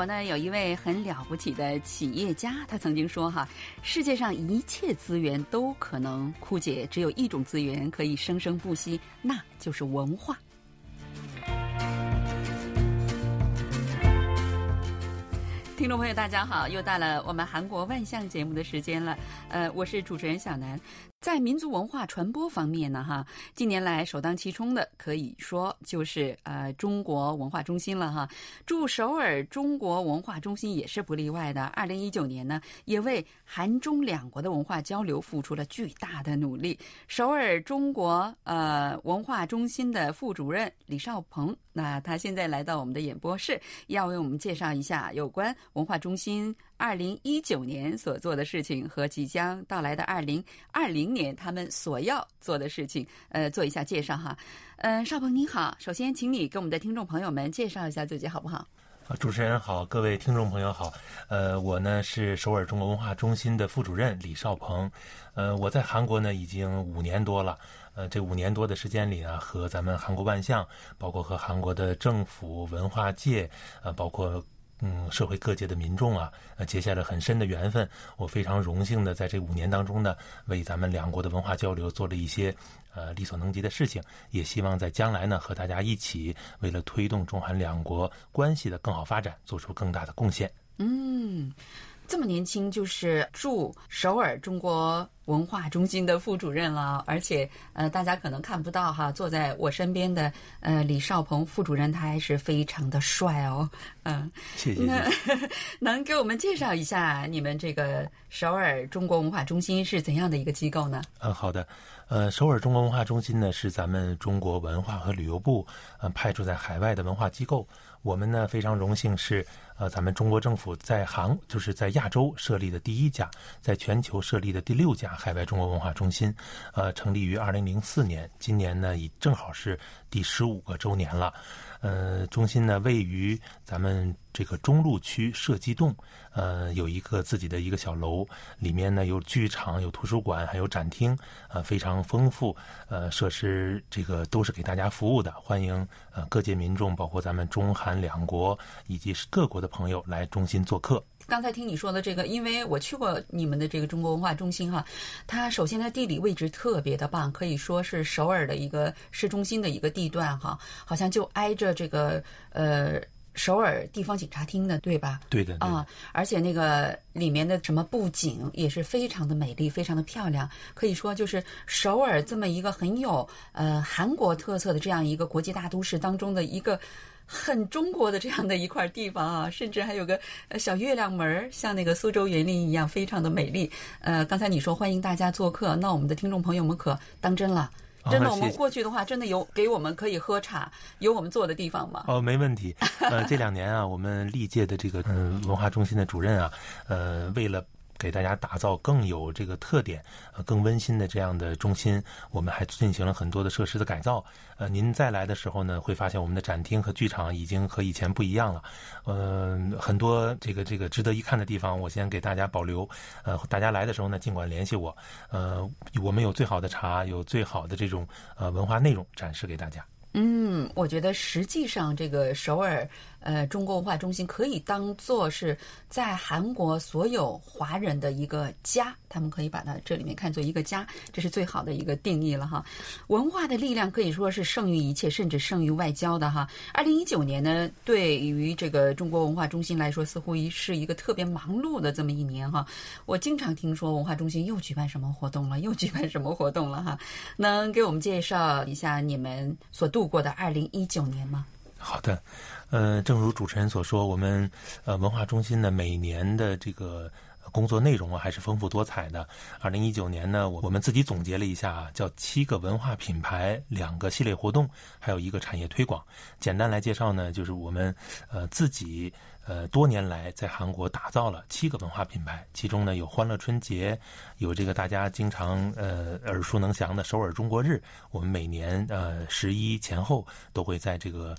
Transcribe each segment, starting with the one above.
国呢，有一位很了不起的企业家，他曾经说：“哈，世界上一切资源都可能枯竭，只有一种资源可以生生不息，那就是文化。”听众朋友，大家好，又到了我们韩国万象节目的时间了。呃，我是主持人小南。在民族文化传播方面呢，哈，近年来首当其冲的可以说就是呃中国文化中心了哈。驻首尔中国文化中心也是不例外的。二零一九年呢，也为韩中两国的文化交流付出了巨大的努力。首尔中国呃文化中心的副主任李少鹏，那他现在来到我们的演播室，要为我们介绍一下有关文化中心。二零一九年所做的事情和即将到来的二零二零年他们所要做的事情，呃，做一下介绍哈。嗯，邵鹏你好，首先请你给我们的听众朋友们介绍一下自己好不好？啊，主持人好，各位听众朋友好。呃，我呢是首尔中国文化中心的副主任李少鹏。呃，我在韩国呢已经五年多了。呃，这五年多的时间里呢，和咱们韩国万象，包括和韩国的政府、文化界，呃，包括。嗯，社会各界的民众啊，结下了很深的缘分。我非常荣幸的在这五年当中呢，为咱们两国的文化交流做了一些呃力所能及的事情。也希望在将来呢，和大家一起为了推动中韩两国关系的更好发展，做出更大的贡献。嗯。这么年轻，就是驻首尔中国文化中心的副主任了，而且呃，大家可能看不到哈，坐在我身边的呃李少鹏副主任，他还是非常的帅哦，嗯，谢谢。那 能给我们介绍一下你们这个首尔中国文化中心是怎样的一个机构呢？嗯，好的。呃，首尔中国文化中心呢，是咱们中国文化和旅游部呃派驻在海外的文化机构。我们呢非常荣幸是呃咱们中国政府在韩就是在亚洲设立的第一家，在全球设立的第六家海外中国文化中心。呃，成立于二零零四年，今年呢已正好是第十五个周年了。呃，中心呢位于咱们这个中路区射击洞，呃，有一个自己的一个小楼，里面呢有剧场、有图书馆，还有展厅，呃，非常丰富，呃，设施这个都是给大家服务的，欢迎呃各界民众，包括咱们中韩两国以及各国的朋友来中心做客。刚才听你说的这个，因为我去过你们的这个中国文化中心哈，它首先它地理位置特别的棒，可以说是首尔的一个市中心的一个地段哈，好像就挨着这个呃首尔地方警察厅的，对吧？对的啊，而且那个里面的什么布景也是非常的美丽，非常的漂亮，可以说就是首尔这么一个很有呃韩国特色的这样一个国际大都市当中的一个。很中国的这样的一块地方啊，甚至还有个小月亮门儿像那个苏州园林一样，非常的美丽。呃，刚才你说欢迎大家做客，那我们的听众朋友们可当真了，真的，我们过去的话，真的有给我们可以喝茶、有我们坐的地方吗？哦，没问题。呃，这两年啊，我们历届的这个嗯文化中心的主任啊，呃，为了。给大家打造更有这个特点、更温馨的这样的中心，我们还进行了很多的设施的改造。呃，您再来的时候呢，会发现我们的展厅和剧场已经和以前不一样了。嗯，很多这个这个值得一看的地方，我先给大家保留。呃，大家来的时候呢，尽管联系我。呃，我们有最好的茶，有最好的这种呃文化内容展示给大家。嗯，我觉得实际上这个首尔。呃，中国文化中心可以当做是在韩国所有华人的一个家，他们可以把它这里面看作一个家，这是最好的一个定义了哈。文化的力量可以说是胜于一切，甚至胜于外交的哈。二零一九年呢，对于这个中国文化中心来说，似乎一是一个特别忙碌的这么一年哈。我经常听说文化中心又举办什么活动了，又举办什么活动了哈。能给我们介绍一下你们所度过的二零一九年吗？好的，呃，正如主持人所说，我们呃文化中心呢每年的这个工作内容啊还是丰富多彩的。二零一九年呢，我我们自己总结了一下，叫七个文化品牌、两个系列活动，还有一个产业推广。简单来介绍呢，就是我们呃自己呃多年来在韩国打造了七个文化品牌，其中呢有欢乐春节，有这个大家经常呃耳熟能详的首尔中国日，我们每年呃十一前后都会在这个。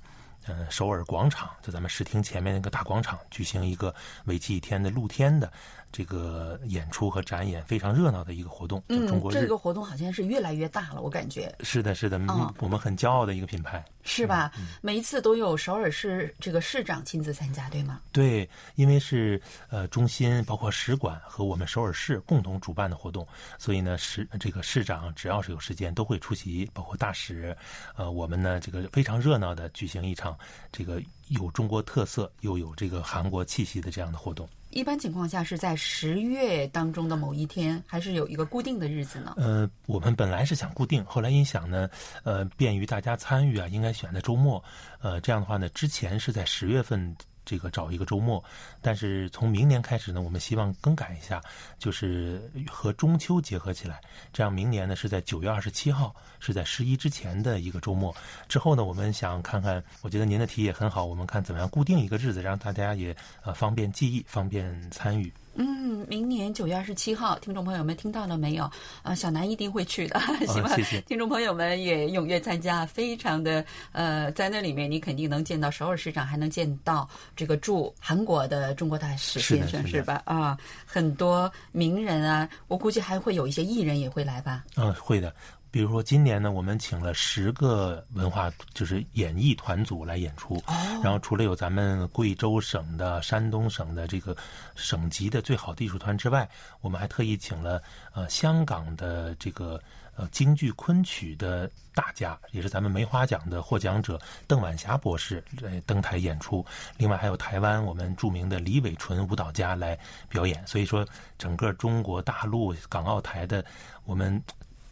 嗯，首尔广场就咱们视听前面那个大广场举行一个为期一天的露天的这个演出和展演非常热闹的一个活动。嗯，中国这个活动好像是越来越大了，我感觉。是的，是的，嗯，我们很骄傲的一个品牌。是吧？每一次都有首尔市这个市长亲自参加，对吗？对，因为是呃中心包括使馆和我们首尔市共同主办的活动，所以呢市这个市长只要是有时间都会出席，包括大使。呃，我们呢这个非常热闹的举行一场这个有中国特色又有这个韩国气息的这样的活动。一般情况下是在十月当中的某一天，还是有一个固定的日子呢？呃，我们本来是想固定，后来一想呢，呃，便于大家参与啊，应该选在周末。呃，这样的话呢，之前是在十月份。这个找一个周末，但是从明年开始呢，我们希望更改一下，就是和中秋结合起来，这样明年呢是在九月二十七号，是在十一之前的一个周末。之后呢，我们想看看，我觉得您的提议也很好，我们看怎么样固定一个日子，让大家也呃方便记忆，方便参与。嗯，明年九月二十七号，听众朋友们听到了没有？啊，小南一定会去的，希望听众朋友们也踊跃参加。非常的呃，在那里面你肯定能见到首尔市长，还能见到这个驻韩国的中国大使先生，是吧？啊，很多名人啊，我估计还会有一些艺人也会来吧？嗯，会的。比如说，今年呢，我们请了十个文化就是演艺团组来演出，然后除了有咱们贵州省的、山东省的这个省级的最好的艺术团之外，我们还特意请了呃香港的这个呃京剧昆曲的大家，也是咱们梅花奖的获奖者邓晚霞博士来登台演出。另外还有台湾我们著名的李伟纯舞蹈家来表演。所以说，整个中国大陆、港澳台的我们。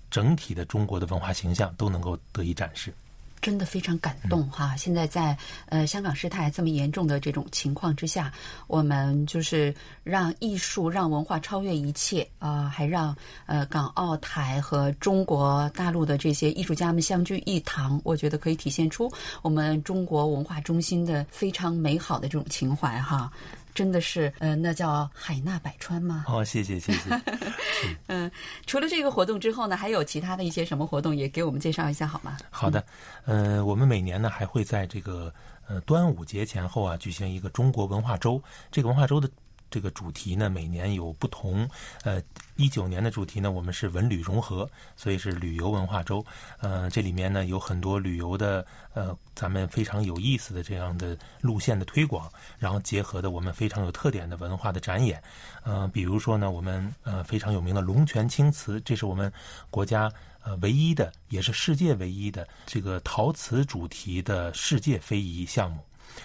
整体的中国的文化形象都能够得以展示，真的非常感动哈！现在在呃香港事态这么严重的这种情况之下，我们就是让艺术、让文化超越一切啊，还让呃港澳台和中国大陆的这些艺术家们相聚一堂，我觉得可以体现出我们中国文化中心的非常美好的这种情怀哈。真的是，呃，那叫海纳百川吗？哦，谢谢，谢谢。嗯，除了这个活动之后呢，还有其他的一些什么活动，也给我们介绍一下好吗？好的，呃，我们每年呢还会在这个呃端午节前后啊举行一个中国文化周，这个文化周的。这个主题呢，每年有不同。呃，一九年的主题呢，我们是文旅融合，所以是旅游文化周。呃，这里面呢有很多旅游的呃，咱们非常有意思的这样的路线的推广，然后结合的我们非常有特点的文化的展演。呃，比如说呢，我们呃非常有名的龙泉青瓷，这是我们国家呃唯一的，也是世界唯一的这个陶瓷主题的世界非遗项目。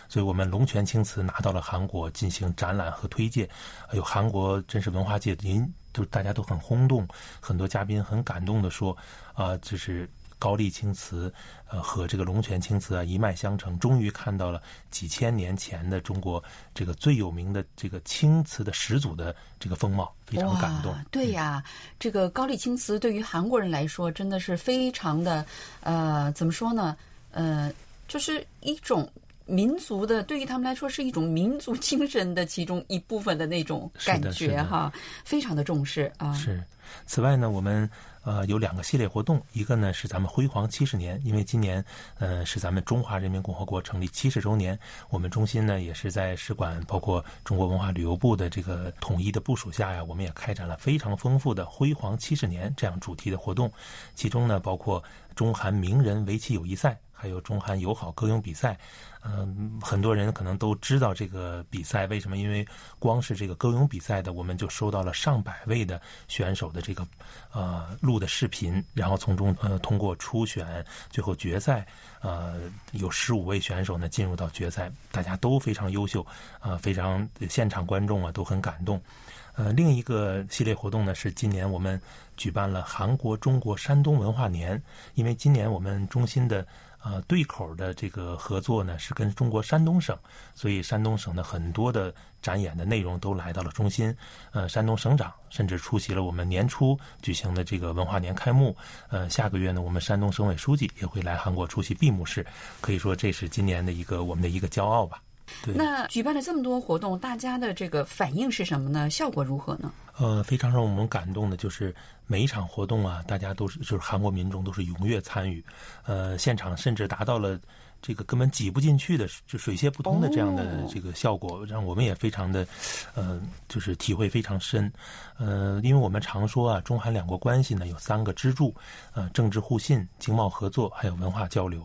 所以我们龙泉青瓷拿到了韩国进行展览和推介，还有，韩国真是文化界，您就大家都很轰动，很多嘉宾很感动的说，啊，就是高丽青瓷，呃，和这个龙泉青瓷啊一脉相承，终于看到了几千年前的中国这个最有名的这个青瓷的始祖的这个风貌，非常感动。对呀，这个高丽青瓷对于韩国人来说真的是非常的，呃，怎么说呢？呃，就是一种。民族的对于他们来说是一种民族精神的其中一部分的那种感觉哈，非常的重视啊。是。此外呢，我们呃有两个系列活动，一个呢是咱们辉煌七十年，因为今年呃是咱们中华人民共和国成立七十周年，我们中心呢也是在使馆包括中国文化旅游部的这个统一的部署下呀，我们也开展了非常丰富的辉煌七十年这样主题的活动，其中呢包括中韩名人围棋友谊赛。还有中韩友好歌咏比赛，嗯，很多人可能都知道这个比赛为什么？因为光是这个歌咏比赛的，我们就收到了上百位的选手的这个呃录的视频，然后从中呃通过初选，最后决赛，呃，有十五位选手呢进入到决赛，大家都非常优秀，啊，非常现场观众啊都很感动。呃，另一个系列活动呢是今年我们举办了韩国中国山东文化年，因为今年我们中心的。呃，对口的这个合作呢，是跟中国山东省，所以山东省的很多的展演的内容都来到了中心。呃，山东省长甚至出席了我们年初举行的这个文化年开幕。呃，下个月呢，我们山东省委书记也会来韩国出席闭幕式，可以说这是今年的一个我们的一个骄傲吧。那举办了这么多活动，大家的这个反应是什么呢？效果如何呢？呃，非常让我们感动的就是每一场活动啊，大家都是就是韩国民众都是踊跃参与，呃，现场甚至达到了。这个根本挤不进去的，就水泄不通的这样的这个效果，让我们也非常的，呃，就是体会非常深。呃，因为我们常说啊，中韩两国关系呢有三个支柱，呃，政治互信、经贸合作，还有文化交流。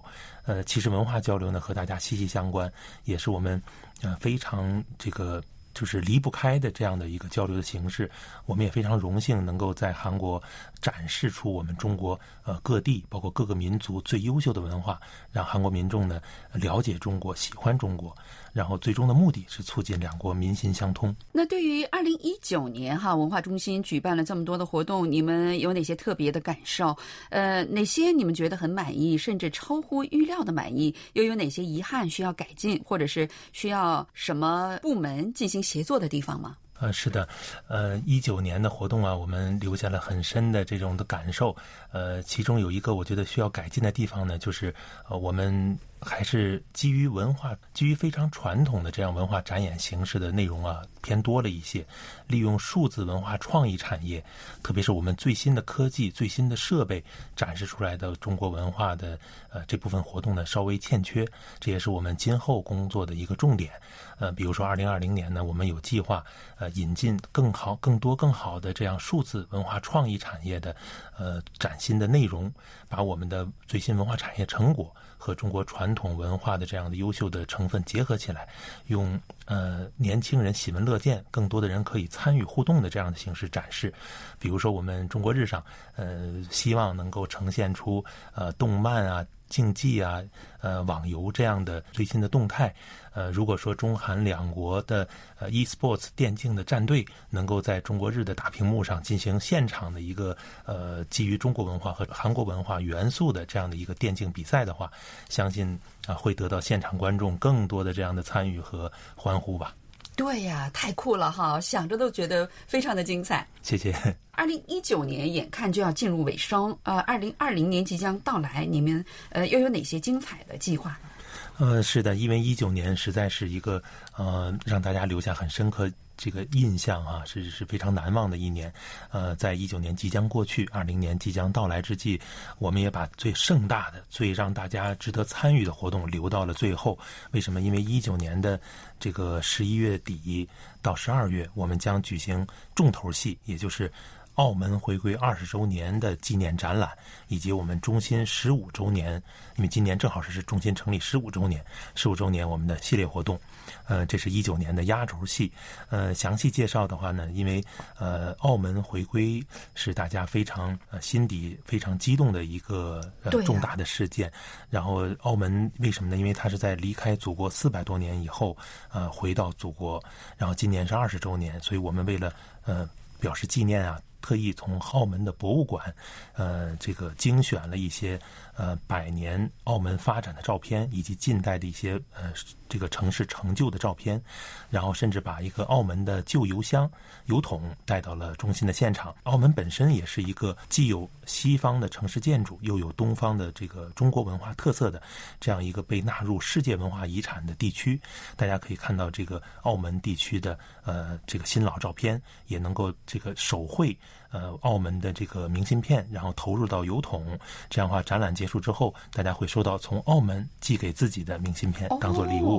呃，其实文化交流呢和大家息息相关，也是我们呃非常这个。就是离不开的这样的一个交流的形式，我们也非常荣幸能够在韩国展示出我们中国呃各地包括各个民族最优秀的文化，让韩国民众呢了解中国、喜欢中国。然后最终的目的是促进两国民心相通。那对于二零一九年哈文化中心举办了这么多的活动，你们有哪些特别的感受？呃，哪些你们觉得很满意，甚至超乎预料的满意？又有哪些遗憾需要改进，或者是需要什么部门进行协作的地方吗？呃，是的，呃，一九年的活动啊，我们留下了很深的这种的感受。呃，其中有一个我觉得需要改进的地方呢，就是呃，我们。还是基于文化，基于非常传统的这样文化展演形式的内容啊，偏多了一些。利用数字文化创意产业，特别是我们最新的科技、最新的设备展示出来的中国文化的呃这部分活动呢，稍微欠缺。这也是我们今后工作的一个重点。呃，比如说二零二零年呢，我们有计划呃引进更好、更多、更好的这样数字文化创意产业的呃崭新的内容，把我们的最新文化产业成果。和中国传传统文化的这样的优秀的成分结合起来，用呃年轻人喜闻乐见、更多的人可以参与互动的这样的形式展示。比如说，我们中国日上，呃，希望能够呈现出呃动漫啊。竞技啊，呃，网游这样的最新的动态，呃，如果说中韩两国的呃 e-sports 电竞的战队能够在中国日的大屏幕上进行现场的一个呃基于中国文化和韩国文化元素的这样的一个电竞比赛的话，相信啊会得到现场观众更多的这样的参与和欢呼吧。对呀，太酷了哈！想着都觉得非常的精彩。谢谢。二零一九年眼看就要进入尾声，呃，二零二零年即将到来，你们呃又有哪些精彩的计划？呃，是的，因为一九年实在是一个呃让大家留下很深刻。这个印象啊，是是非常难忘的一年。呃，在一九年即将过去，二零年即将到来之际，我们也把最盛大的、最让大家值得参与的活动留到了最后。为什么？因为一九年的这个十一月底到十二月，我们将举行重头戏，也就是。澳门回归二十周年的纪念展览，以及我们中心十五周年，因为今年正好是是中心成立十五周年，十五周年我们的系列活动，呃，这是一九年的压轴戏。呃，详细介绍的话呢，因为呃，澳门回归是大家非常呃心底非常激动的一个呃重大的事件。然后澳门为什么呢？因为它是在离开祖国四百多年以后，呃，回到祖国。然后今年是二十周年，所以我们为了呃表示纪念啊。特意从澳门的博物馆，呃，这个精选了一些呃百年澳门发展的照片，以及近代的一些呃这个城市成就的照片，然后甚至把一个澳门的旧油箱、油桶带到了中心的现场。澳门本身也是一个既有西方的城市建筑，又有东方的这个中国文化特色的这样一个被纳入世界文化遗产的地区。大家可以看到这个澳门地区的呃这个新老照片，也能够这个手绘。呃，澳门的这个明信片，然后投入到邮筒，这样的话，展览结束之后，大家会收到从澳门寄给自己的明信片，当做礼物。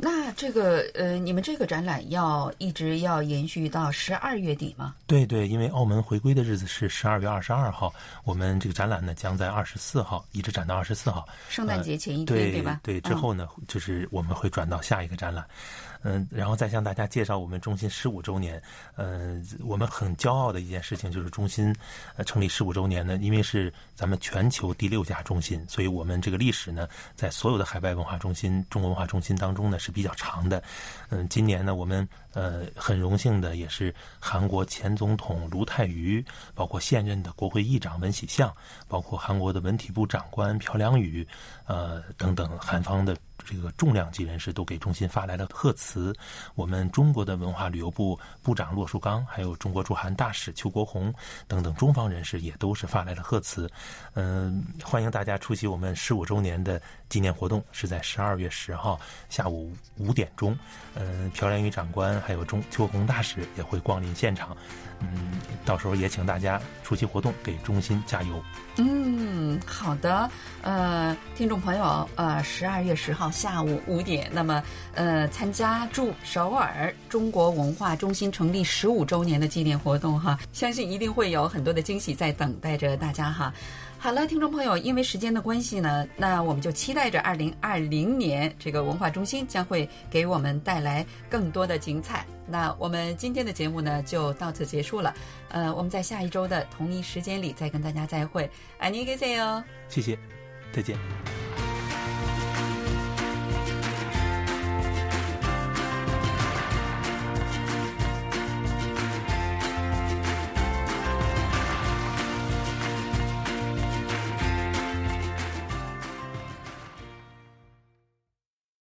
那这个呃，你们这个展览要一直要延续到十二月底吗？对对，因为澳门回归的日子是十二月二十二号，我们这个展览呢将在二十四号一直展到二十四号，圣诞节前一天，对吧？对，之后呢，就是我们会转到下一个展览。嗯，然后再向大家介绍我们中心十五周年。嗯，我们很骄傲的一件事情就是中心呃成立十五周年呢，因为是咱们全球第六家中心，所以我们这个历史呢，在所有的海外文化中心、中国文化中心当当中呢是比较长的。嗯，今年呢，我们呃很荣幸的也是韩国前总统卢泰愚，包括现任的国会议长文喜相，包括韩国的文体部长官朴良宇，呃等等韩方的。这个重量级人士都给中心发来了贺词。我们中国的文化旅游部部长骆树刚，还有中国驻韩大使邱国红等等中方人士也都是发来了贺词。嗯，欢迎大家出席我们十五周年的纪念活动，是在十二月十号下午五点钟。嗯，朴连宇长官还有中邱国红大使也会光临现场。嗯，到时候也请大家出席活动，给中心加油。嗯，好的。呃，听众朋友，呃，十二月十号下午五点，那么呃，参加驻首尔中国文化中心成立十五周年的纪念活动哈，相信一定会有很多的惊喜在等待着大家哈。好了，听众朋友，因为时间的关系呢，那我们就期待着二零二零年这个文化中心将会给我们带来更多的精彩。那我们今天的节目呢，就到此结束了。呃，我们在下一周的同一时间里再跟大家再会。爱你，给谁哦？谢谢，再见。